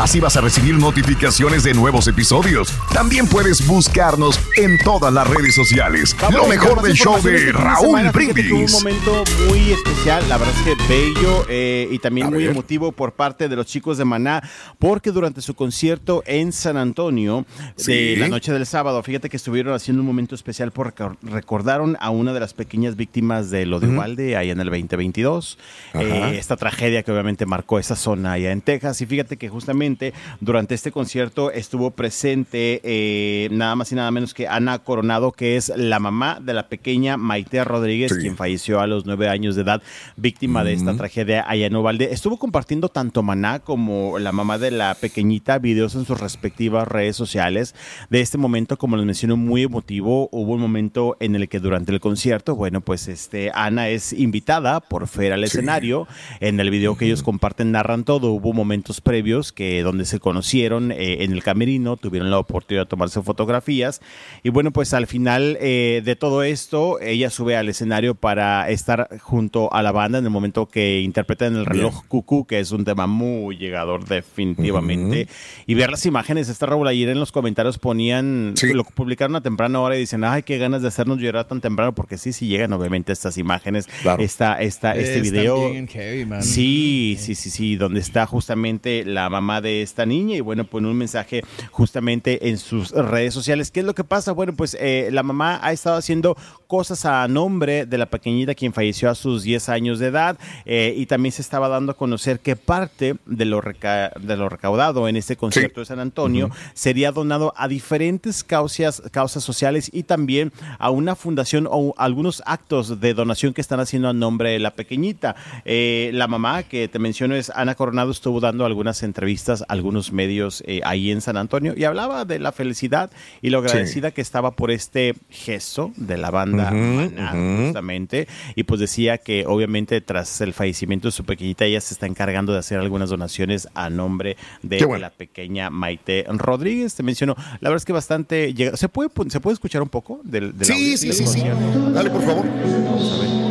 Así vas a recibir notificaciones de nuevos episodios. También puedes buscarnos en todas las redes sociales. Lo mejor del show de Raúl Brindis. un momento muy especial, la verdad es que bello eh, y también A muy ver. emotivo por parte de los chicos de Maná, porque durante su concierto en San Antonio de Sí. la noche del sábado, fíjate que estuvieron haciendo un momento especial porque recordaron a una de las pequeñas víctimas de lo de Uvalde allá en el 2022, Ajá. eh, esta tragedia que obviamente marcó esa zona allá en Texas. Y fíjate que justamente durante este concierto estuvo presente eh, nada más y nada menos que Ana Coronado, que es la mamá de la pequeña Maite Rodríguez, Sí. quien falleció a los nueve años de edad, víctima de esta tragedia allá en Uvalde. Estuvo compartiendo tanto Maná como la mamá de la pequeñita videos en sus respectivas redes sociales de este momento, como les menciono, muy emotivo. Hubo un momento en el que durante el concierto, bueno, pues este Ana es invitada por Fer al escenario. En el video que ellos comparten narran todo. Hubo momentos previos que donde se conocieron eh, en el camerino, tuvieron la oportunidad de tomarse fotografías. Y bueno, pues al final eh, de todo esto, ella sube al escenario para estar junto a la banda en el momento que interpretan el reloj cucú, que es un tema muy llegador definitivamente. Y ver las imágenes, esta Raúl ayer en los comentarios ponían, Sí. lo publicaron a temprana hora y dicen, ay, qué ganas de hacernos llorar tan temprano, porque sí, sí llegan obviamente estas imágenes, Claro. esta, esta, este video. heavy, man. Sí, sí, sí, sí, donde está justamente la mamá de esta niña y bueno, pone un mensaje justamente en sus redes sociales. ¿Qué es lo que pasa? Bueno, pues eh, la mamá ha estado haciendo cosas a nombre de la pequeñita quien falleció a sus 10 años de edad eh, y también se estaba dando a conocer que parte de lo, reca- de lo recaudado en este concierto de San Antonio sería donado a diferentes causas, causas sociales y también a una fundación o algunos actos de donación que están haciendo a nombre de la pequeñita. Eh, la mamá que te menciono es Ana Coronado, estuvo dando algunas entrevistas a algunos medios eh, ahí en San Antonio y hablaba de la felicidad y lo agradecida que estaba por este gesto de la banda Maná, justamente. Y pues decía que obviamente tras el fallecimiento de su pequeñita, ella se está encargando de hacer algunas donaciones a nombre de bueno. la pequeña Maite Rodríguez. Te menciono, la verdad es que bastante. llega- ¿Se puede, ¿se puede escuchar un poco del, del Sí, audio sí, del sí? Dale, por favor.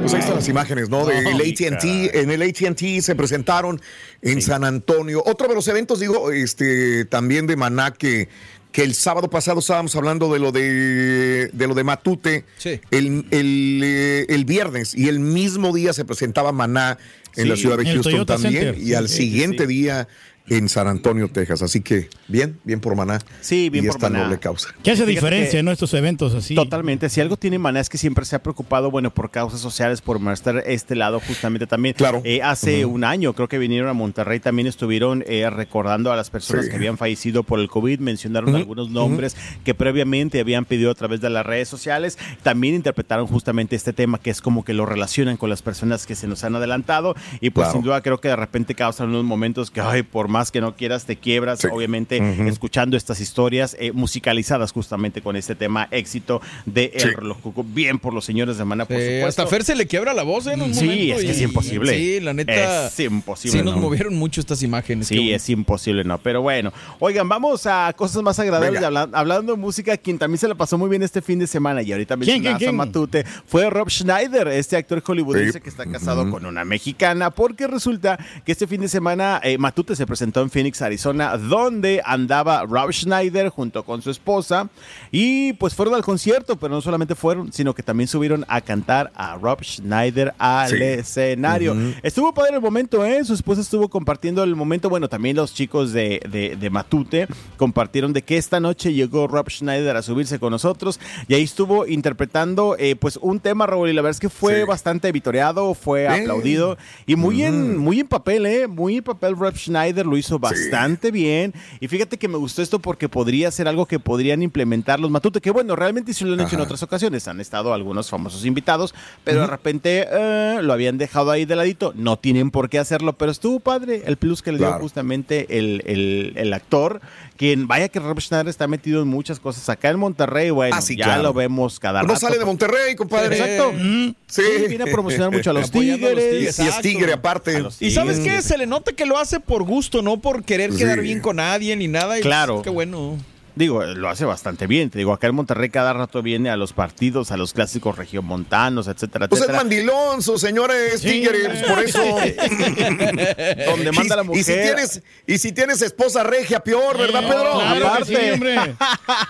Pues ahí están las imágenes, ¿no? Del Ay, AT&T. En el AT&T se presentaron en San Antonio. Otro de los eventos, digo, este, también de Maná, que, que el sábado pasado estábamos hablando de lo de, de lo de Matute. Sí. El, el, eh, el viernes y el mismo día se presentaba Maná en Sí, la ciudad de Houston también. Center. Y al siguiente sí. día en San Antonio, Texas. Así que bien, bien por Maná. Sí, bien y por esta Maná. noble causa. ¿Qué hace diferencia, que- no? Estos eventos así. Totalmente. Si algo tiene Maná es que siempre se ha preocupado, bueno, por causas sociales, por mostrar este lado justamente también. Claro. Eh, hace un año creo que vinieron a Monterrey, también estuvieron eh, recordando a las personas Sí. que habían fallecido por el COVID, mencionaron algunos nombres que previamente habían pedido a través de las redes sociales. También interpretaron justamente este tema que es como que lo relacionan con las personas que se nos han adelantado y pues Claro. sin duda creo que de repente causan unos momentos que, ay, por más que no quieras te quiebras, obviamente escuchando estas historias eh, musicalizadas justamente con este tema éxito de El Reloj Cuco. Bien por los señores de Mana, por supuesto. Hasta Fer se le quiebra la voz ¿eh? en un Sí, momento es que es imposible. Sí, la neta. Es imposible, Sí, nos ¿no? movieron mucho estas imágenes. Sí, es imposible, ¿no? Pero bueno, oigan, vamos a cosas más agradables. Habla- hablando de música, quien también se la pasó muy bien este fin de semana y ahorita ¿Quién, mencionabas quién, a? Matute, fue Rob Schneider, este actor hollywoodense Sí. que está casado con una mexicana, porque resulta que este fin de semana eh, Matute se presentó en Phoenix, Arizona, donde andaba Rob Schneider junto con su esposa y pues fueron al concierto, pero no solamente fueron, sino que también subieron a cantar a Rob Schneider al Sí. escenario. Estuvo padre el momento, ¿eh? Su esposa estuvo compartiendo el momento. Bueno, también los chicos de, de- de Matute compartieron de que esta noche llegó Rob Schneider a subirse con nosotros y ahí estuvo interpretando eh, pues un tema, Raúl, y la verdad es que fue Sí. bastante vitoreado, fue aplaudido y muy en muy en papel, ¿eh? Muy en papel Rob Schneider lo hizo bastante bien y fíjate que me gustó esto porque podría ser algo que podrían implementar los Matute, que bueno, realmente sí lo han hecho en otras ocasiones, han estado algunos famosos invitados, pero de repente eh, lo habían dejado ahí de ladito, no tienen por qué hacerlo, pero estuvo padre el plus que le dio Claro. justamente el, el- el actor, quien vaya que Rob Schneider está metido en muchas cosas acá en Monterrey, bueno, Ah, sí, ya claro. lo vemos cada No rato. sale de Monterrey, compadre. Exacto. Sí. Sí, viene a promocionar mucho a los Apoyando a los tigres. Y es tigre aparte. Y sabes qué, se le nota que lo hace por gusto, no por querer Sí. quedar bien con nadie ni nada. y Claro. pues, Qué bueno. Digo, lo hace bastante bien. Te digo, acá en Monterrey cada rato viene a los partidos, a los clásicos regiomontanos, etcétera, Pues es etcétera. mandilón, su señora es tigre, pues, por eso. Donde manda la mujer. Y si tienes, y si tienes esposa regia, peor, ¿verdad, Pedro? Claro que Aparte. sí, hombre.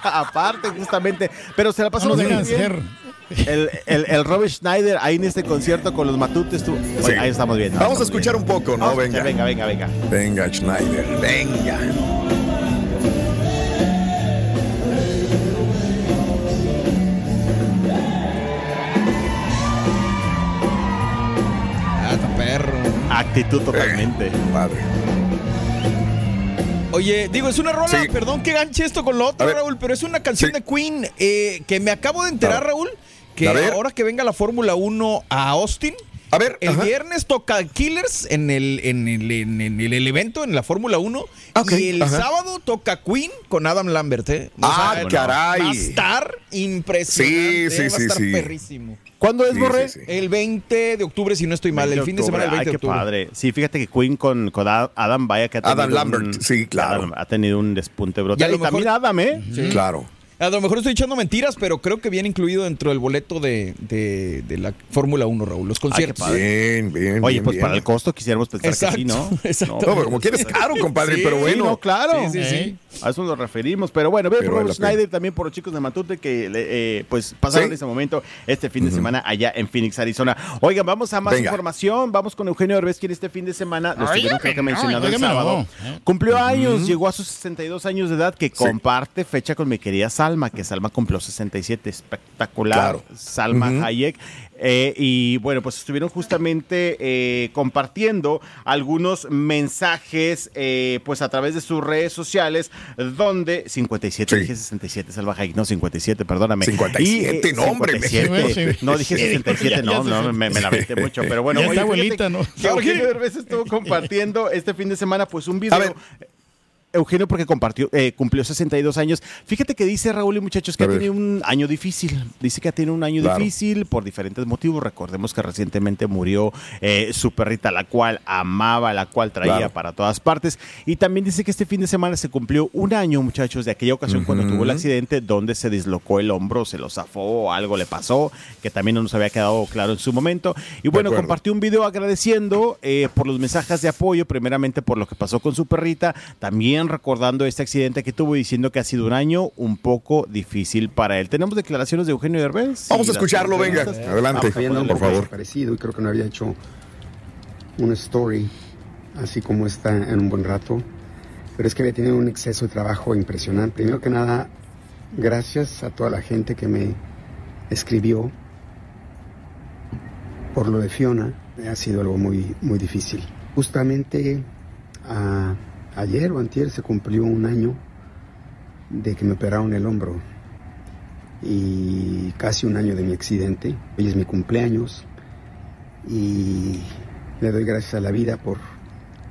Aparte, justamente. Pero se la pasó No muy dejan bien. ser. El, el, el Robert Schneider ahí en este concierto con los matutes. tú- Sí. Oye, ahí estamos viendo. Vamos a escuchar un poco, ¿no? Escuchar, Venga. venga, venga, venga. Venga, Schneider, venga. Ah. Actitud totalmente. Padre. Oye, digo, es una rola, Sí. perdón que ganche esto con lo otro. Raúl, pero es una canción Sí. de Queen eh, que me acabo de enterar. Raúl, que ahora que venga la Fórmula 1 a Austin, A ver, el ajá. viernes toca Killers en el, en el, en el- en el evento, en la Fórmula 1, Ok, y el ajá. sábado toca Queen con Adam Lambert, ¿eh? Ah, caray. Va a estar impresionante, Sí, sí, va a sí, estar sí. perrísimo. ¿Cuándo es, Sí, Borre? sí, sí. El 20 de octubre, si no estoy mal, el fin de semana del 20 Ay, de qué octubre. padre. Sí, fíjate que Queen con, con Adam vaya que ha Adam tenido Lambert, un- sí, claro. Adam ha tenido un despunte Y brutal. lo Y, también Adam, ¿eh? Claro. A lo mejor estoy echando mentiras, pero creo que viene incluido dentro del boleto de, de- de la Fórmula 1, Raúl, los conciertos. Bien, bien. Oye, bien, pues bien. para el costo quisiéramos pensar Exacto, que sí, ¿no? exacto. No, pero como quieres caro, compadre, Sí, pero Sí, bueno. no, claro. Sí, sí, sí. A eso nos referimos. Pero bueno, bien Pero por. Schneider, también por los chicos de Matute que le- eh, pues pasaron Sí. ese momento este fin de semana allá en Phoenix, Arizona. Oigan, vamos a más Venga. información. Vamos con Eugenio Derbez, quien este fin de semana, lo Ay, estuvieron creo que mencionado el sábado, Eh. cumplió años, llegó a sus 62 años de edad, que comparte fecha con mi querida Salma, que Salma cumplió 67, espectacular. Claro. Salma Ujú. Hayek. Eh, y bueno, pues estuvieron justamente eh, compartiendo algunos mensajes eh, pues a través de sus redes sociales donde 57, Sí. dije 67, Salma Hayek, no 57, perdóname. 57, Y, no, hombre, 57, Sí. no dije Sí. 67, Ya- no, no, me, me la aventé mucho, pero bueno. Ya oye, está fíjate abuelita, ¿no? que Eugenio Derbez estuvo compartiendo este fin de semana pues un video A ver. Eugenio porque compartió, eh, cumplió 62 años. Fíjate que dice Raúl y muchachos que ha tenido un año difícil. Dice que ha tenido un año Claro. difícil por diferentes motivos. Recordemos que recientemente murió eh, su perrita, la cual amaba, la cual traía Claro. para todas partes. Y también dice que este fin de semana se cumplió un año, muchachos, de aquella ocasión cuando tuvo el accidente donde se dislocó el hombro, se lo zafó algo le pasó, que también no nos había quedado claro en su momento. Y bueno, compartió un video agradeciendo eh, por los mensajes de apoyo, primeramente por lo que pasó con su perrita, también recordando este accidente que tuvo diciendo que ha sido un año un poco difícil para él. Tenemos declaraciones de Eugenio Derbez. Vamos a escucharlo, venga. Adelante, por favor. desaparecido y creo que no había hecho una story así como está en un buen rato. Pero es que había tenido un exceso de trabajo impresionante. Primero que nada, gracias a toda la gente que me escribió por lo de Fiona. Ha sido algo muy, muy difícil. Justamente a- ayer o antier se cumplió un año de que me operaron el hombro y casi un año de mi accidente. Hoy es mi cumpleaños y le doy gracias a la vida por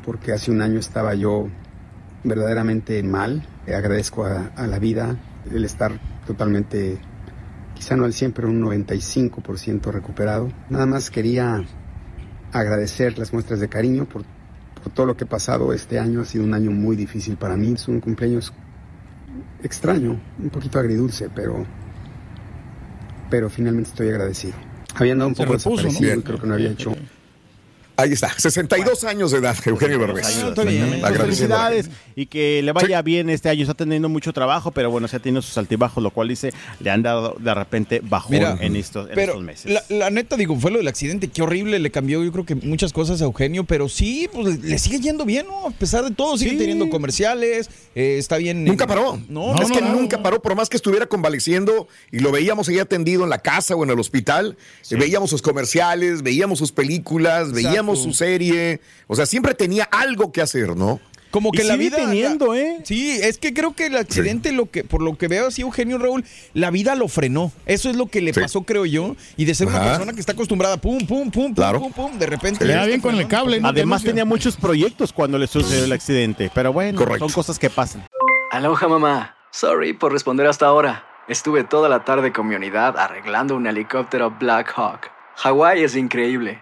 porque hace un año estaba yo verdaderamente mal. Eh, agradezco a, a la vida el estar totalmente, quizá no al 100, pero un 95% recuperado. Nada más quería agradecer las muestras de cariño por, por todo lo que he pasado este año. Ha sido un año muy difícil para mí. Es un cumpleaños extraño, un poquito agridulce, pero, pero finalmente estoy agradecido. Había andado un Se poco repuso, ¿no? desaparecido y creo que no había hecho Ahí está, 62 años de edad, Eugenio Agradeciendo. Felicidades y que le vaya bien este año. Está teniendo mucho trabajo, pero bueno, se ha tenido sus altibajos, lo cual dice, le han dado de repente bajón Mira, en, estos, en pero estos meses. La, la neta, digo, fue lo del accidente, qué horrible, le cambió yo creo que muchas cosas a Eugenio, pero sí, pues le sigue yendo bien, ¿no? A pesar de todo, sigue Sí. teniendo comerciales, eh, está bien. Nunca paró. No, es no, que no, nunca no. paró, por más que estuviera convaleciendo y lo veíamos ahí atendido en la casa o en el hospital, eh, veíamos sus comerciales, veíamos sus películas, veíamos su serie. O sea, siempre tenía algo que hacer, ¿no? Como Y que la vida. teniendo, ¿eh? Sí, es que creo que el accidente, lo que, por lo que veo así, Eugenio Raúl, la vida lo frenó. Eso es lo que le Sí. pasó, creo yo. Y de ser una persona que está acostumbrada, pum, pum, pum, pum, Claro. pum, pum, de repente. Le da bien con el cable, ¿no? Además tenía muchos proyectos cuando le sucedió el accidente, pero bueno, Correcto. son cosas que pasan. Aloha mamá. Sorry por responder hasta ahora. Estuve toda la tarde con mi unidad arreglando un helicóptero Black Hawk. Hawái es increíble.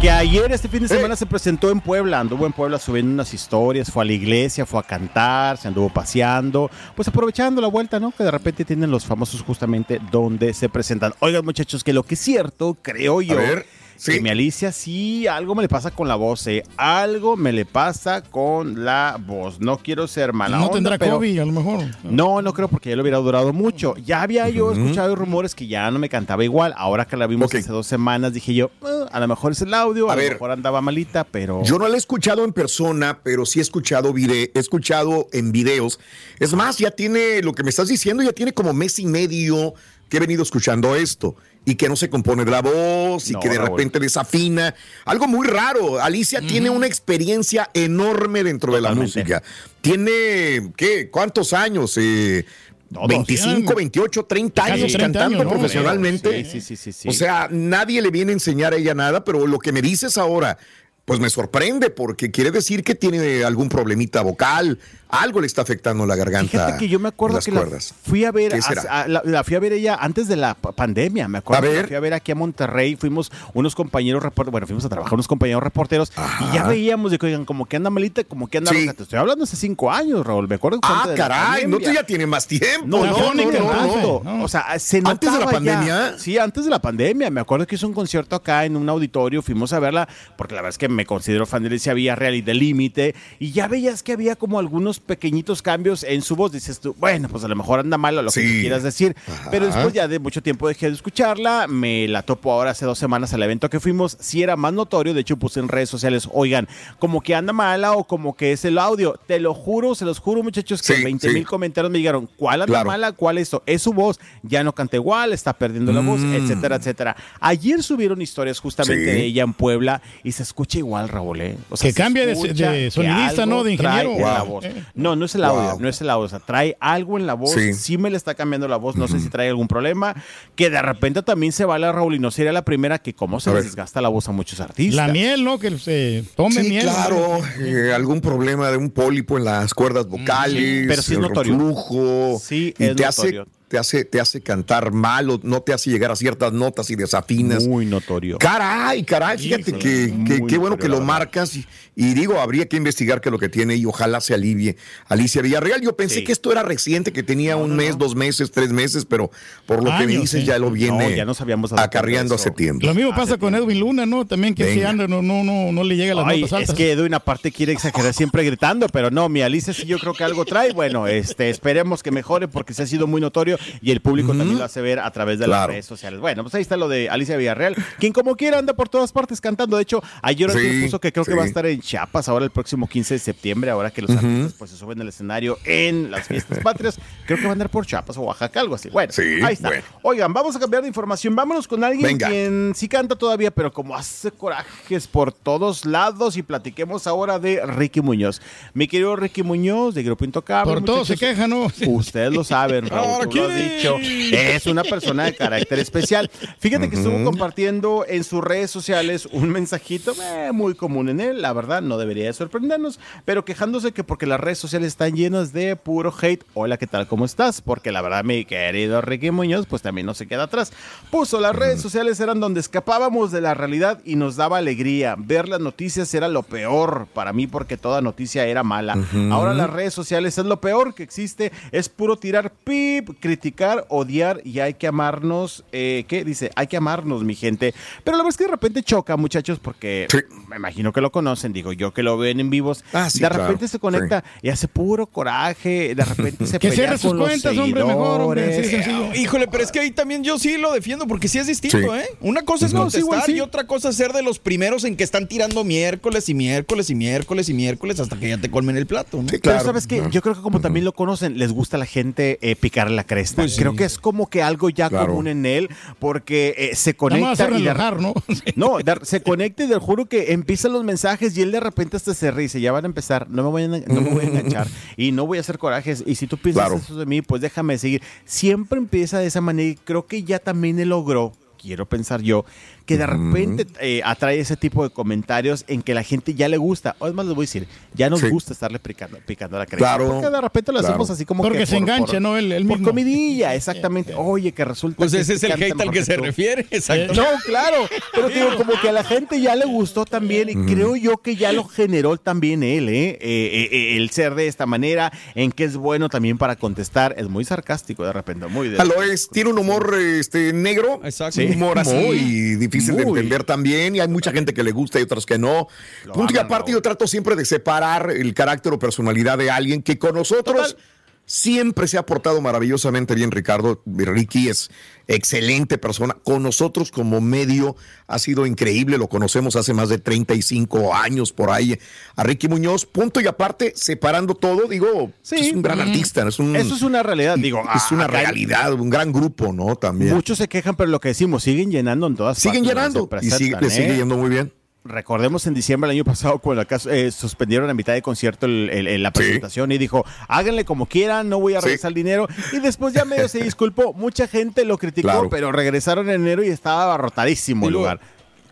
Que ayer, este fin de semana, se presentó en Puebla. Anduvo en Puebla subiendo unas historias, fue a la iglesia, fue a cantar, se anduvo paseando, pues aprovechando la vuelta, ¿no? Que de repente tienen los famosos justamente donde se presentan. Oigan, muchachos, que lo que es cierto, creo yo. ver, sí. Que mi Alicia sí, algo me le pasa con la voz, ¿eh? Algo me le pasa con la voz. No quiero ser mala No onda, tendrá pero- COVID, a lo mejor. no, no creo porque ya lo hubiera durado mucho. Ya había yo escuchado rumores que ya no me cantaba igual. Ahora que la vimos hace dos semanas, dije yo, "Eh, a lo mejor es el audio, a, A lo ver. mejor andaba malita, pero... Yo no la he escuchado en persona, pero sí he escuchado, vide- he escuchado en videos. Es más, ya tiene, lo que me estás diciendo, ya tiene como mes y medio que he venido escuchando esto y que no se compone de la voz y No, que de Raúl. repente desafina. Algo muy raro. Alicia tiene una experiencia enorme dentro de la música. Tiene, ¿qué? ¿Cuántos años? Eh, Todos. 25, 28, 30 Casi años 30 cantando años, ¿no? profesionalmente. Sí, sí, sí, sí, sí. O sea, nadie le viene a enseñar a ella nada, pero lo que me dices ahora, pues me sorprende porque quiere decir que tiene algún problemita vocal, algo le está afectando la garganta. Fíjate que yo me acuerdo las que la fui a ver, la, la fui a ver ella antes de la pa- pandemia, me acuerdo. A que la fui a ver aquí a Monterrey, fuimos unos compañeros reporteros, bueno, fuimos a trabajar unos compañeros reporteros y ya veíamos de que, oigan, como que anda malita, como que anda Sí. roja. Te estoy hablando hace cinco años, Raúl, me acuerdo. Ah, de caray, no, tú pandemia. ya tienes más tiempo. No, no, no, no, no. O sea, se ¿Antes de la notaba ya. pandemia? Sí, antes de la pandemia. Me acuerdo que hizo un concierto acá en un auditorio. Fuimos a verla porque la verdad es que me considero fan de Alicia Villarreal y de Límite. Y ya veías que había como algunos pequeñitos cambios en su voz. Dices tú, bueno, pues a lo mejor anda mal lo que Sí. tú quieras decir. Ajá. Pero después ya de mucho tiempo dejé de escucharla. Me la topo ahora hace dos semanas al evento que fuimos. Sí era más notorio. De hecho, puse en redes sociales, oigan, como que anda mala o como que es el audio. Te lo juro, se los juro, muchachos, que Sí, 20 mil comentarios me dijeron, ¿cuál anda Claro. mala? ¿Cuál esto? Es su voz, ya no canta igual, está perdiendo la voz, Mm. etcétera, etcétera. Ayer subieron historias justamente de ella en Puebla y se escucha igual, Raúl, ¿eh? O Que se cambia de- de sonidista, ¿no? De trae ingeniero. en la Wow. voz. Eh. No, no es el audio, Wow. no es el audio, o sea, trae algo en la voz, Sí. sí, me le está cambiando la voz, no sé si trae algún problema, que de repente también se va la Raúl y no sería la primera que cómo se les desgasta la voz a muchos artistas. La miel, ¿no? Que se tome Sí, miel. claro, eh, algún problema de un pólipo en las cuerdas vocales, pero sí es el notorio. reflujo, Sí, y es te hace notorio. Te hace, te hace cantar mal o no te hace llegar a ciertas notas y desafinas. Muy notorio. Caray, caray, fíjate que, que- qué bueno que lo marcas y, y digo, habría que investigar qué es lo que tiene y ojalá se alivie Alicia Villarreal. Yo pensé Sí. que esto era reciente, que tenía un mes, dos meses, tres meses, pero por lo que me dices sí. ya lo viene No, ya nos habíamos dado acarreando hace tiempo. Lo mismo pasa con Edwin Luna, ¿no? También que Venga. anda, no, no, no, no le llega a las Ay, notas altas. es que Edwin aparte quiere exagerar siempre gritando, pero no, mi Alicia sí yo creo que algo trae. Bueno, este, esperemos que mejore porque se ha sido muy notorio y el público también lo hace ver a través de las redes sociales. Bueno, pues ahí está lo de Alicia Villarreal, quien como quiera anda por todas partes cantando. De hecho, ayer Sí, puso que creo que va a estar en Chiapas ahora el próximo 15 de septiembre, ahora que los artistas pues se suben al escenario en las fiestas patrias. Creo que va a andar por Chiapas o Oaxaca, algo así. Bueno, Sí, ahí está. bueno. Oigan, vamos a cambiar de información. Vámonos con alguien Venga. quien sí canta todavía, pero como hace corajes por todos lados. Y platiquemos ahora de Ricky Muñoz. Mi querido Ricky Muñoz, de Grupo Intocable. Por todo se muchachos, queja, ¿no? Ustedes lo saben, Raúl, Ahora, dicho. Es una persona de carácter especial. Fíjate que estuvo compartiendo en sus redes sociales un mensajito eh, muy común en él, la verdad, no debería de sorprendernos, pero quejándose que porque las redes sociales están llenas de puro hate. Hola, ¿qué tal? ¿Cómo estás? Porque la verdad, mi querido Ricky Muñoz, pues también no se queda atrás. Puso las redes sociales eran donde escapábamos de la realidad y nos daba alegría. Ver las noticias era lo peor para mí porque toda noticia era mala. Ahora las redes sociales es lo peor que existe, es puro tirar pip, criticar, odiar y hay que amarnos. Eh, ¿Qué dice? Hay que amarnos, mi gente. Pero la verdad es que de repente choca, muchachos, porque Sí. me imagino que lo conocen, digo yo que lo ven en vivos. Ah, sí, de claro, repente se conecta y hace puro coraje, de repente se Que pelea cierre sus cuentas, hombre, mejor, hombre, seguidores. sí, sencillo. Híjole, pero es que ahí también yo sí lo defiendo porque sí es distinto, Sí. ¿eh? Una cosa es No, sí, contestar igual sí. y otra cosa es ser de los primeros en que están tirando miércoles y miércoles y miércoles y miércoles hasta que ya te colmen el plato, ¿no? Sí, Pero claro. sabes que yo creo que como también lo conocen, les gusta a la gente eh, picar la cresta. Pues sí. creo que es como que algo ya Claro. común en él, porque eh, se conecta y de, relajar, ¿no? no, de- se conecta y te juro que empiezan los mensajes y él de repente hasta se ríe y dice, ya van a empezar, no me voy a, no me voy a enganchar y no voy a hacer corajes. Y si tú piensas Claro. eso de mí, pues déjame seguir. Siempre empieza de esa manera y creo que ya también él logró. Quiero pensar yo que de repente eh, atrae ese tipo de comentarios en que la gente ya le gusta. O es más, les voy a decir, ya nos Sí. gusta estarle picando, picando la cresta. Claro, Porque de repente lo claro. hacemos así como Porque que se engancha, ¿no? Él- él por mismo. comidilla, exactamente. Oye, que resulta Pues que ese es el hate al que se refiere, exacto. No, claro, pero digo, como que a la gente ya le gustó también y creo yo que ya lo generó también él, ¿eh? Eh, eh, eh, El ser de esta manera, en que es bueno también para contestar, es muy sarcástico de repente, muy de... Lo es, tiene un humor este, negro, Exacto. un humor así Muy, difícil de muy. entender también, y hay mucha gente que le gusta y otras que no. Lo Punto y aparte, yo trato siempre de separar el carácter o personalidad de alguien que con nosotros siempre se ha portado maravillosamente bien, Ricardo. Ricky es excelente persona. Con nosotros como medio ha sido increíble, lo conocemos hace más de 35 años por ahí. A Ricky Muñoz, punto y aparte, separando todo, digo, Sí. es un gran artista, es un... Eso es una realidad, digo. Es a- una realidad, un gran grupo, ¿no? También. Muchos se quejan, pero lo que decimos, siguen llenando en todas Siguen partes donde llenando y sigue, presentan, le sigue ¿eh? yendo muy bien. Recordemos en diciembre del año pasado cuando acá eh, suspendieron a mitad de concierto el- el- el- la Sí. presentación y dijo, háganle como quieran, no voy a Sí. regresar el dinero. Y después ya medio se disculpó, mucha gente lo criticó, Claro. pero regresaron en enero y estaba abarrotadísimo Y el luego- lugar.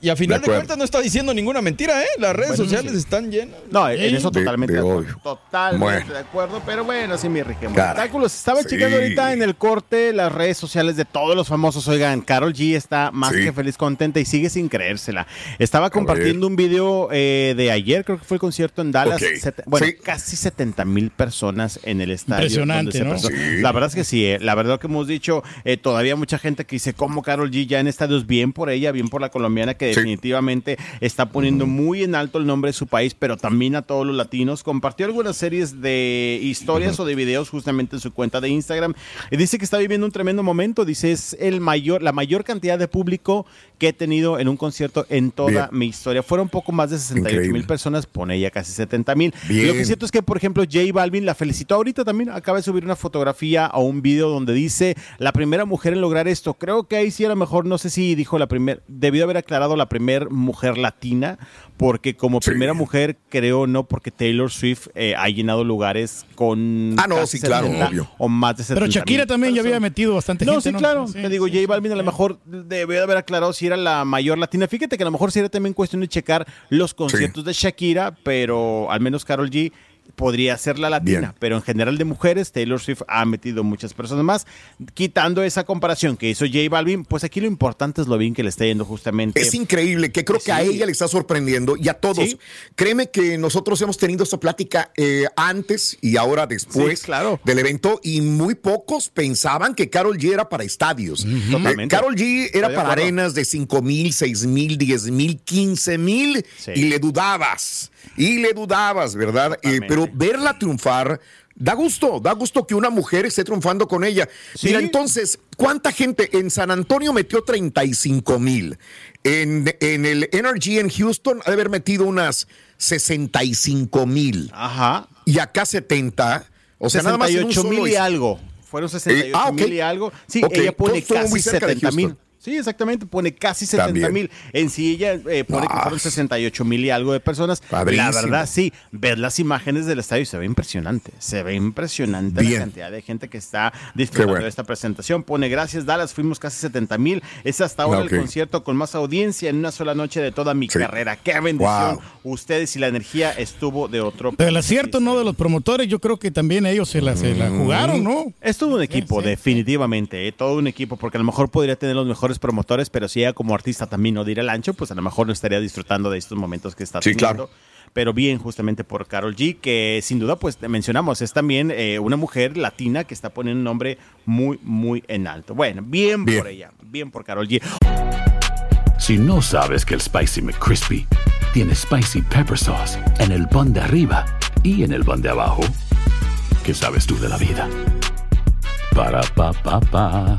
Y a final De cuentas no está diciendo ninguna mentira, ¿eh? Las redes Bueno, sociales sí. están llenas. No, en eso totalmente de de, acuerdo. obvio. Totalmente Bueno. de acuerdo, pero bueno, sí, mi. Caray. Espectáculos. Estaba Sí. checando ahorita en el corte las redes sociales de todos los famosos. Oigan, Carol G está más Sí. que feliz, contenta y sigue sin creérsela. Estaba compartiendo un video eh, de ayer, creo que fue el concierto en Dallas. Ok. Sete- bueno, Sí. casi 70 mil personas en el estadio. Impresionante, donde se ¿no? La verdad es que sí, eh, la verdad que hemos dicho, eh, todavía mucha gente que dice, ¿cómo Carol G ya en estadios? Bien por ella, bien por la colombiana que Sí. definitivamente está poniendo muy en alto el nombre de su país, pero también a todos los latinos. Compartió algunas series de historias o de videos justamente en su cuenta de Instagram y dice que está viviendo un tremendo momento. Dice, es el mayor, la mayor cantidad de público que he tenido en un concierto en toda Bien. mi historia. Fueron poco más de 68 mil personas, pone ella casi 70 mil. Lo que es cierto es que, por ejemplo, J Balvin la felicitó ahorita también. Acaba de subir una fotografía o un video donde dice la primera mujer en lograr esto. Creo que ahí sí era mejor, no sé si dijo la primera, debió haber aclarado la primera mujer latina, porque como Sí. primera mujer, creo no, porque Taylor Swift eh, ha llenado lugares con. Ah, no, sí, claro, 70 obvio. O más de 70 Pero Shakira también ya había metido bastante No, gente, sí, claro. Sí, Te digo, sí, J sí, Balvin a lo mejor debió de haber aclarado si era la mayor latina. Fíjate que a lo mejor sería también cuestión de checar los conciertos de Shakira, pero al menos Carol G podría ser la latina, Bien. pero en general de mujeres, Taylor Swift ha metido muchas personas más. Quitando esa comparación que hizo J Balvin, pues aquí lo importante es lo bien que le está yendo justamente. Es increíble, que creo que a ella le está sorprendiendo y a todos. Sí. Créeme que nosotros hemos tenido esta plática eh, antes y ahora después Sí, claro. del evento y muy pocos pensaban que Carol G era para estadios. Totalmente. Eh, Carol G era Estoy para arenas de 5 mil, 6 mil, 10 mil, 15 mil y le dudabas. Y le dudabas, ¿verdad? Eh, Totalmente. Pero verla triunfar. Da gusto, da gusto que una mujer esté triunfando con ella. Sí. Mira, entonces, ¿cuánta gente en San Antonio metió 35 mil? En, en el Energy en Houston ha de haber metido unas 65 mil. Ajá. Y acá 70. O sea, nada más en un 68 mil solo y algo. Fueron 68 Eh, ah, mil y algo. Sí, ella pone todo estuvo casi muy cerca de 70 mil. Sí, exactamente, pone casi 70 También. mil. En sí ella eh, pone que Ah. fueron 68 mil y algo de personas. Padrísimo. La verdad, sí, ver las imágenes del estadio y se ve impresionante. Se ve impresionante Bien. la cantidad de gente que está disfrutando bueno. de esta presentación. Pone gracias Dallas, fuimos casi 70 mil. Es hasta ahora Ah, el concierto con más audiencia en una sola noche de toda mi Sí. carrera. Qué bendición. Wow. Ustedes y la energía estuvo de otro. Del acierto, ¿no? De los promotores, yo creo que también ellos se la, se Mm. la jugaron, ¿no? Es todo un equipo, definitivamente, ¿eh? todo un equipo, porque a lo mejor podría tener los mejores promotores, pero si ella como artista también no diera el ancho, pues a lo mejor no estaría disfrutando de estos momentos que está Sí, teniendo. claro. Pero bien, justamente por Carol G, que sin duda, pues te mencionamos, es también eh, una mujer latina que está poniendo un nombre muy, muy en alto. Bueno, bien, Bien. por ella, bien por Carol G. Si no sabes que el Spicy McCrispy tiene Spicy Pepper Sauce en el pan de arriba y en el pan de abajo, ¿qué sabes tú de la vida? Para, pa, pa, pa.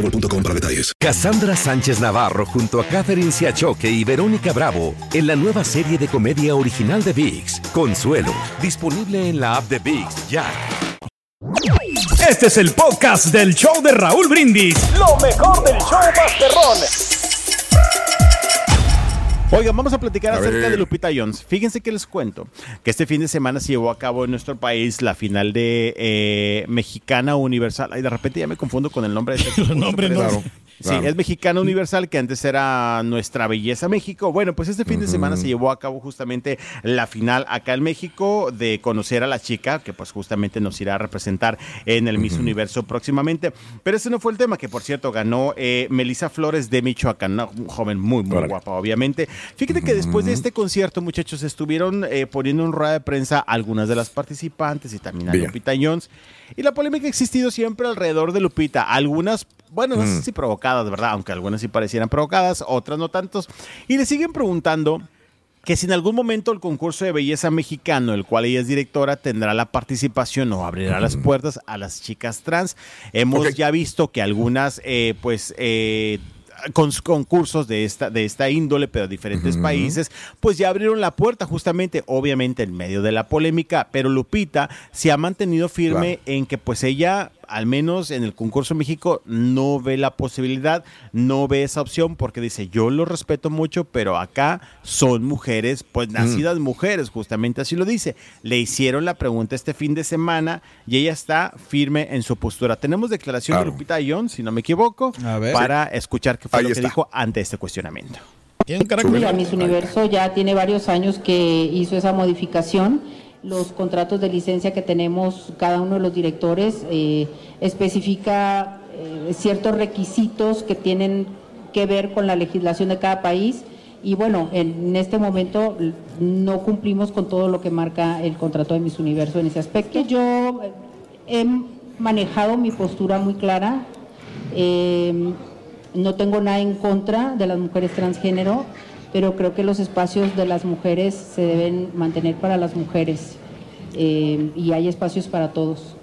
boostmobile.com para detalles. Cassandra Sánchez Navarro junto a Catherine Siachoque y Verónica Bravo en la nueva serie de comedia original de VIX, Consuelo, disponible en la app de VIX ya. Este es el podcast del show de Raúl Brindis. Lo mejor del show Masterrón. Oigan, vamos a platicar A acerca ver. de Lupita Jones. Fíjense que les cuento que este fin de semana se llevó a cabo en nuestro país la final de eh, Mexicana Universal. Ay, de repente ya me confundo con el nombre de este Los nombres no. Claro. Sí, es Mexicana Universal, que antes era Nuestra Belleza México. Bueno, pues este fin de semana se llevó a cabo justamente la final acá en México de conocer a la chica, que pues justamente nos irá a representar en el Miss Universo próximamente. Pero ese no fue el tema, que por cierto ganó eh, Melissa Flores de Michoacán, una joven muy, muy Órale. guapa, obviamente. Fíjate que después de este concierto, muchachos, estuvieron eh, poniendo en rueda de prensa algunas de las participantes y también a Bien. Lupita Jones. Y la polémica ha existido siempre alrededor de Lupita. Algunas, bueno, no sé si provocadas, ¿verdad? Aunque algunas sí parecieran provocadas, otras no tantos. Y le siguen preguntando que si en algún momento el concurso de belleza mexicano, el cual ella es directora, tendrá la participación o abrirá las puertas a las chicas trans. Hemos ya visto que algunas, eh, pues, eh, con concursos de esta, de esta índole, pero de diferentes países, pues ya abrieron la puerta justamente, obviamente en medio de la polémica, pero Lupita se ha mantenido firme en que pues ella, al menos en el concurso México, no ve la posibilidad, no ve esa opción, porque dice, yo lo respeto mucho, pero acá son mujeres, pues nacidas mujeres, justamente así lo dice. Le hicieron la pregunta este fin de semana y ella está firme en su postura. Tenemos declaración Claro. de Lupita Jones, si no me equivoco, A ver. para escuchar qué fue Ahí lo que está. dijo ante este cuestionamiento. Tiene un carácter. La Miss Universo ya tiene varios años que hizo esa modificación. Los contratos de licencia que tenemos cada uno de los directores eh, especifica eh, ciertos requisitos que tienen que ver con la legislación de cada país y bueno, en este momento no cumplimos con todo lo que marca el contrato de Miss Universo en ese aspecto. Yo eh, he manejado mi postura muy clara. No tengo nada en contra de las mujeres transgénero, pero creo que los espacios de las mujeres se deben mantener para las mujeres eh, y hay espacios para todos.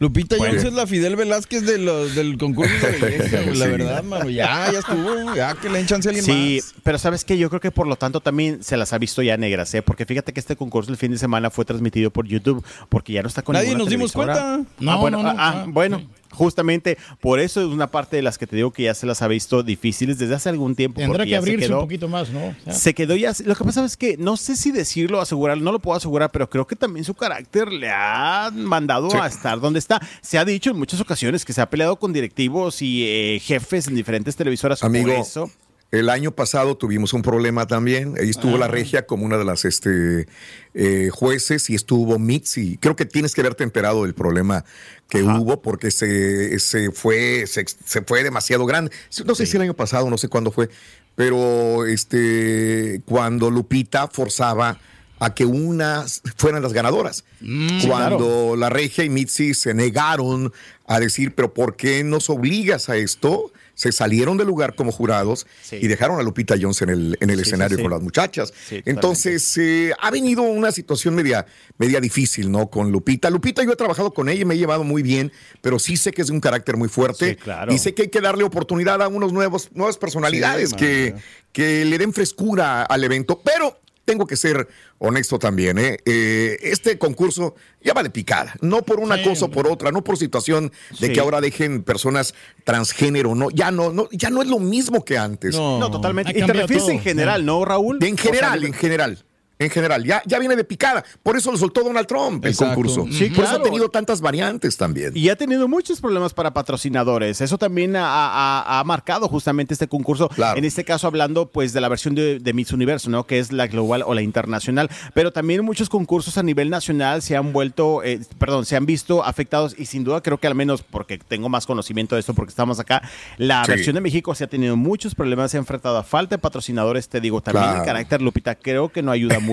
Lupita Bueno. Jones es la Fidel Velázquez de los, del concurso de belleza, la Sí. verdad, mano. Ya, ya estuvo. Ya que le den chance a alguien Sí, más. pero sabes que yo creo que por lo tanto también se las ha visto ya negras, ¿eh? Porque fíjate que este concurso el fin de semana fue transmitido por YouTube, porque ya no está con Nadie nos dimos cuenta. Ah, No, bueno, no, no. ah, ah, bueno, justamente por eso es una parte de las que te digo que ya se las ha visto difíciles desde hace algún tiempo. Tendrá que abrirse quedó- un poquito más, ¿no? O sea, Se quedó ya. Lo que pasa es que no sé si decirlo, asegurarlo, no lo puedo asegurar, pero creo que también su carácter le ha mandado Sí. a estar donde está. Se ha dicho en muchas ocasiones que se ha peleado con directivos y eh, jefes en diferentes televisoras Amigo, por eso. El año pasado tuvimos un problema también. Ahí estuvo Ah. la regia como una de las este, eh, jueces y estuvo Mitzi. Creo que tienes que haberte enterado del problema que hubo porque se, se fue se, se fue demasiado grande. No sé si el año pasado, no sé cuándo fue, pero este cuando Lupita forzaba a que unas fueran las ganadoras. Mm, cuando la regia y Mitzi se negaron a decir, pero ¿por qué nos obligas a esto? Se salieron del lugar como jurados y dejaron a Lupita Jones en el, en el Sí, escenario sí. con las muchachas. Entonces, eh, ha venido una situación media, media difícil, ¿no? Con Lupita. Lupita, yo he trabajado con ella y me he llevado muy bien, pero sí sé que es de un carácter muy fuerte. Claro. Y sé que hay que darle oportunidad a unos nuevos, nuevas personalidades que, que le den frescura al evento. Pero tengo que ser honesto también, ¿eh? Eh, este concurso ya va de picada. No por una cosa o por otra, no por situación de Sí. que ahora dejen personas transgénero, no, ya no, no, ya no es lo mismo que antes. No, totalmente. Y te refieres todo. en general, ¿no, Raúl? En general, en general. En general, ya, ya viene de picada. Por eso lo soltó Donald Trump el Exacto. concurso. Sí, Por eso ha tenido tantas variantes también. Y ha tenido muchos problemas para patrocinadores. Eso también ha, ha- ha marcado justamente este concurso. Claro. En este caso, hablando pues de la versión de, de Miss Universo, ¿no? Que es la global o la internacional. Pero también muchos concursos a nivel nacional se han vuelto, eh, perdón, se han visto afectados. Y sin duda creo que al menos porque tengo más conocimiento de esto, porque estamos acá, la Sí. versión de México se ha tenido muchos problemas, se ha enfrentado a falta de patrocinadores. Te digo, también Claro. el carácter Lupita creo que no ayuda mucho.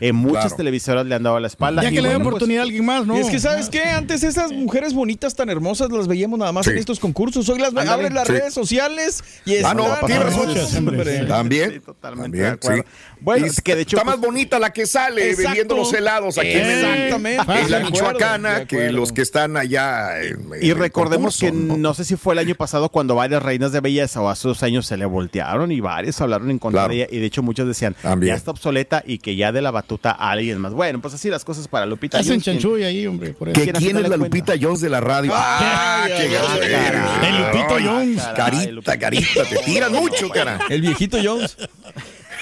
Eh, muchas Claro. televisoras le han dado la espalda. ya Y que le pues, oportunidad a alguien más, ¿no? Y es que, ¿sabes qué? Antes esas mujeres bonitas tan hermosas las veíamos nada más Sí. en estos concursos. Hoy las abres las Sí. redes sociales y Ah, no, hombre. También. Sí, totalmente también, de. Bueno, es que de hecho, está pues- más bonita la que sale Exacto. vendiendo los helados aquí en el- Exactamente. en la De acuerdo, Michoacana que los que están allá. en- en Y el recordemos que ¿no? sé si fue el año pasado cuando varias reinas de belleza o hace dos años se le voltearon y varias hablaron en contra Claro. de ella y de hecho muchos decían También. ya está obsoleta y que ya de la batuta a alguien más. Bueno, pues así las cosas para Lupita. Hacen Jones, chanchuy ahí, hombre. Por eso. Que ¿Quién es la cuenta? Lupita Jones de la radio. Ah, Ay, qué. El Lupito Ay, Jones. Caray, Carita, carita, te tiran mucho, cara. El viejito Jones.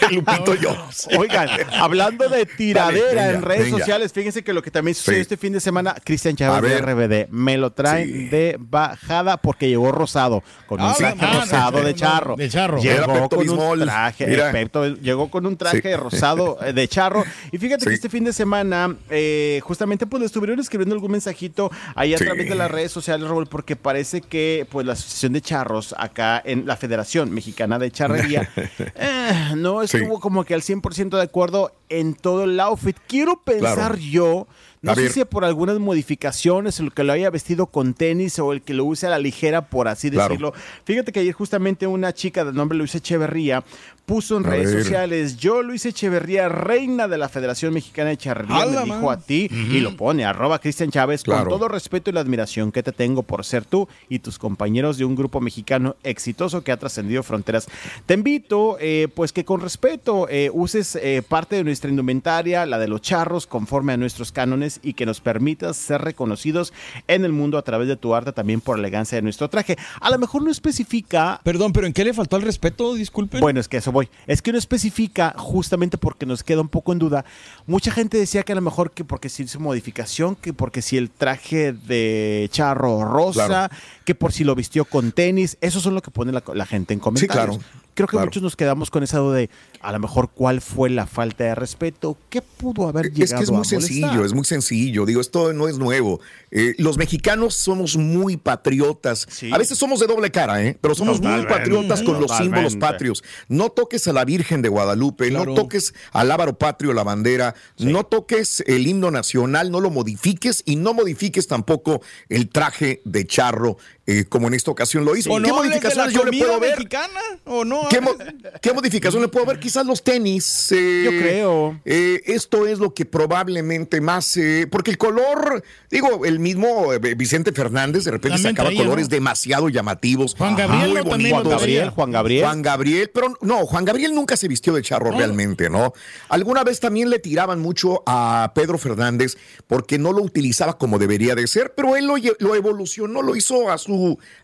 Lupito Jones. Oigan, hablando de tiradera Dale, venga, en redes venga. sociales, fíjense que lo que también sucedió Sí. este fin de semana, Cristian Chávez de. RBD, me lo traen Sí. de bajada porque llegó rosado, con un Ah, traje rosado de charro. de charro. Llegó con un traje, eh, Pepto, llegó con un traje Sí. rosado eh, de charro. Y fíjate que este fin de semana, eh, justamente pues le estuvieron escribiendo algún mensajito ahí a través de las redes sociales, Raúl, porque parece que pues la Asociación de Charros acá en la Federación Mexicana de Charrería eh, no Sí. estuvo como que al 100% de acuerdo en todo el outfit. Quiero pensar Claro. yo, no sé si por algunas modificaciones, el que lo haya vestido con tenis o el que lo use a la ligera, por así Claro. decirlo. Fíjate que ayer justamente una chica de nombre Luis Echeverría puso en A redes ver. sociales, yo Luis Echeverría, reina de la Federación Mexicana de Charrería, ¡A me dijo man! a ti y lo pone, arroba Cristian Chávez, Claro. con todo respeto y la admiración que te tengo por ser tú y tus compañeros de un grupo mexicano exitoso que ha trascendido fronteras. Te invito, eh, pues que con respeto eh, uses eh, parte de nuestra indumentaria, la de los charros, conforme a nuestros cánones y que nos permitas ser reconocidos en el mundo a través de tu arte, también por la elegancia de nuestro traje. A lo mejor no especifica Perdón, pero ¿en qué le faltó al respeto? Disculpen. bueno, es que eso voy. Es que no especifica justamente porque nos queda un poco en duda. Mucha gente decía que a lo mejor que porque si hizo modificación, que porque si el traje de charro rosa, Claro. que por si lo vistió con tenis. Eso son lo que pone la, la gente en comentarios. claro. Creo que Claro. muchos nos quedamos con esa duda de a lo mejor cuál fue la falta de respeto, qué pudo haber llegado Es que es muy sencillo, es muy sencillo. Digo, esto no es nuevo. Eh, los mexicanos somos muy patriotas. Sí. A veces somos de doble cara, ¿eh? pero somos muy patriotas con los símbolos patrios. No toques a la Virgen de Guadalupe, Claro. no toques al Lábaro Patrio, la bandera, no toques el himno nacional, no lo modifiques y no modifiques tampoco el traje de charro, eh, como en esta ocasión lo hizo. ¿O ¿Qué no modificaciones yo le puedo ver? mexicana? ¿O no? ¿Qué, mo- ¿Qué modificación le puedo ver? Quizás los tenis. eh, Yo creo. eh, esto es lo que probablemente más. porque el color, digo, el mismo Vicente Fernández de repente También sacaba traía, colores ¿no? demasiado llamativos. Juan Gabriel. Juan Gabriel. Juan Gabriel, pero no, Juan Gabriel nunca se vistió de charro realmente, ¿no? Alguna vez también le tiraban mucho a Pedro Fernández porque no lo utilizaba como debería de ser, pero él lo evolucionó, lo hizo a su,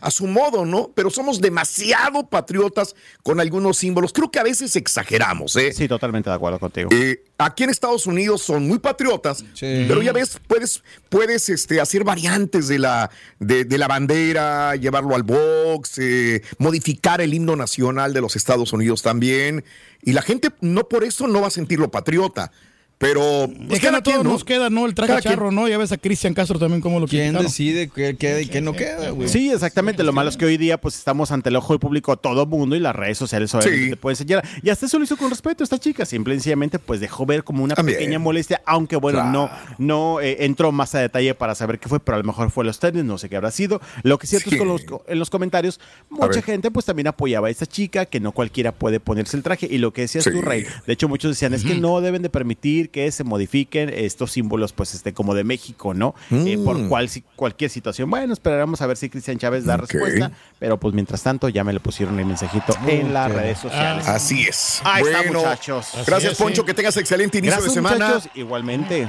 a su modo, ¿no? Pero somos demasiado patriotas con algunos símbolos. Creo que a veces exageramos, ¿eh? Sí, totalmente de acuerdo contigo. Eh, aquí en Estados Unidos son muy patriotas, pero ya ves, puedes, puedes este, hacer variantes de la, de, de la bandera, llevarlo al box, eh, modificar el himno nacional de los Estados Unidos también. Y la gente no por eso no va a sentirlo patriota. Pero Es pues, que a todos quien, ¿no? nos queda, ¿no? El traje Cada quien. charro, ¿no? Ya ves a Cristian Castro también cómo lo ¿Quién decide qué queda y qué no queda, güey? Sí, exactamente. Lo malo es que hoy día pues estamos ante el ojo del público todo mundo y las redes sociales obviamente Sí. te pueden enseñar. Y hasta eso lo hizo con respeto esta chica. Simple y sencillamente pues dejó ver como una También. pequeña molestia, aunque bueno, no, no eh, entró más a detalle para saber qué fue, pero a lo mejor fue los tenis, no sé qué habrá sido. Lo que es cierto es que los- en los comentarios mucha gente pues también apoyaba a esta chica, que no cualquiera puede ponerse el traje. Y lo que decías Sí. tú, Rey, de hecho muchos decían es que no deben de permitir que se modifiquen estos símbolos pues este como de México, ¿no? Eh, por Mm. cual, si- cualquier situación. Bueno, esperaremos a ver si Cristian Chávez da respuesta, pero pues mientras tanto ya me lo pusieron el mensajito en las redes sociales. Así es. Ahí está, bueno, muchachos. gracias, es, Poncho. sí. Que tengas excelente inicio Gracias, de semana. muchachos. Igualmente.